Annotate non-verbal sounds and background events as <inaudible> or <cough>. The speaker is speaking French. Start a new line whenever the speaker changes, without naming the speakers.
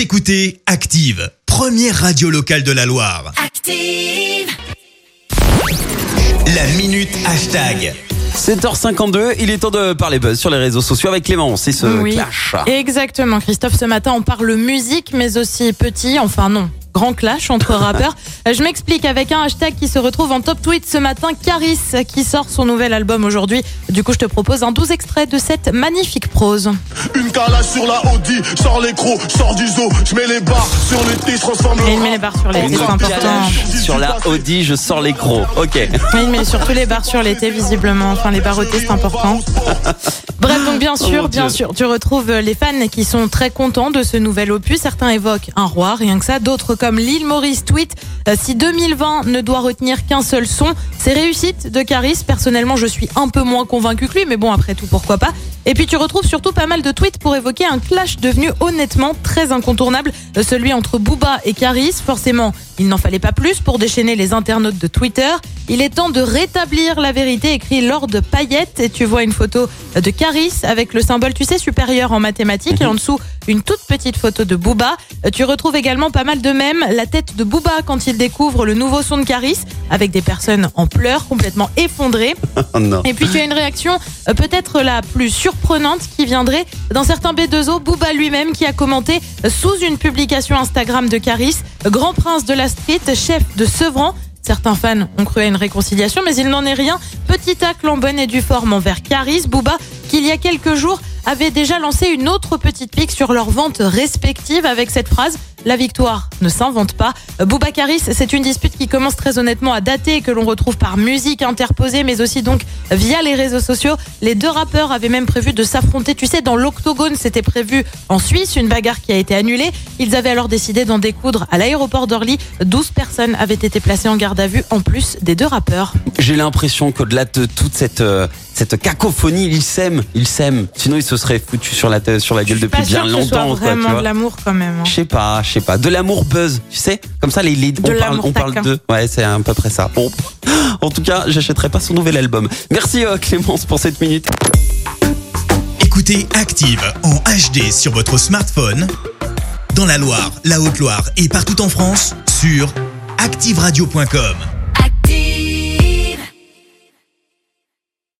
Vous écoutez Active, première radio locale de la Loire.
Active.
La minute hashtag.
7h52, il est temps de parler buzz sur les réseaux sociaux avec Clément, c'est ce
Oui.
clash.
Exactement, Christophe. Ce matin, on parle musique, mais aussi petit, enfin non, grand clash entre rappeurs. Euh, Je m'explique avec un hashtag qui se retrouve en top tweet ce matin, Caris, qui sort son nouvel album aujourd'hui. Du coup, je te propose un 12 extrait de cette magnifique prose.
Une calage sur la Audi, sors les crocs, sors du zoo, je mets les barres sur le thé, je transforme
Et il met les barres sur les
Une
T, c'est important.
sur la Audi, je sors les crocs. Ok.
Oui, il met surtout les barres sur les T, visiblement. Enfin, les barres au T, c'est important. <laughs> Bref, donc bien
Oh
sûr, bien sûr, tu retrouves les fans qui sont très contents de ce nouvel opus. Certains évoquent un roi, rien que ça. D'autres, comme Lil Maurice tweet, euh, si 2020 ne doit retenir qu'un seul son, c'est réussite de Caris. Personnellement, je suis un peu moins convaincu que lui, mais bon, après tout, pourquoi pas. Et puis tu retrouves surtout pas mal de tweets pour évoquer un clash devenu honnêtement très incontournable, euh, celui entre Booba et Caris. Forcément, il n'en fallait pas plus pour déchaîner les internautes de Twitter. Il est temps de rétablir la vérité, écrit Lord Payette. Et tu vois une photo de Caris avec le symbole, tu sais, supérieur en mathématiques. Et en dessous, une toute petite photo de Booba. Euh, Tu retrouves également pas mal de mèmes. La tête de Booba quand il découvre le nouveau son de Caris, avec des personnes en pleurs, complètement effondrées. <laughs>
Oh.
Et puis tu as une réaction euh, peut-être la plus surprenante qui viendrait d'un certain B2O, Booba lui-même, qui a commenté euh, sous une publication Instagram de Caris, grand prince de la street, chef de Sevran. Certains fans ont cru à une réconciliation, mais il n'en est rien. Petit tacle en bonne et forme envers Caris, Booba, qui il y a quelques jours avait déjà lancé une autre petite pique sur leurs ventes respectives avec cette phrase la victoire ne s'invente pas. Euh, Booba Caris, c'est une dispute qui commence très honnêtement à dater et que l'on retrouve par musique interposée, mais aussi donc via les réseaux sociaux. Les deux rappeurs avaient même prévu de s'affronter. Tu sais, dans l'octogone, c'était prévu en Suisse, une bagarre qui a été annulée. Ils avaient alors décidé d'en découdre à l'aéroport d'Orly. 12 personnes avaient été placées en garde à vue, en plus des deux rappeurs.
J'ai l'impression qu'au-delà de toute cette, euh, cette cacophonie, ils s'aiment, ils s'aiment. Sinon, ils se seraient foutus sur la, sur la gueule depuis
Pas
bien
que ce soit
longtemps. quoi, tu
vraiment
vois.
de l'amour quand même. hein.
Je sais pas, je sais pas. De l'amour buzz, tu sais Comme ça, les, les-
De
on parle, on parle de. Ouais, c'est à peu près ça. Bon. <gasps> En tout cas, j'achèterai pas son nouvel album. Merci euh, Clémence pour cette minute.
Écoutez Active en HD sur votre smartphone, dans la Loire, la Haute-Loire et partout en France, sur activeradio.com.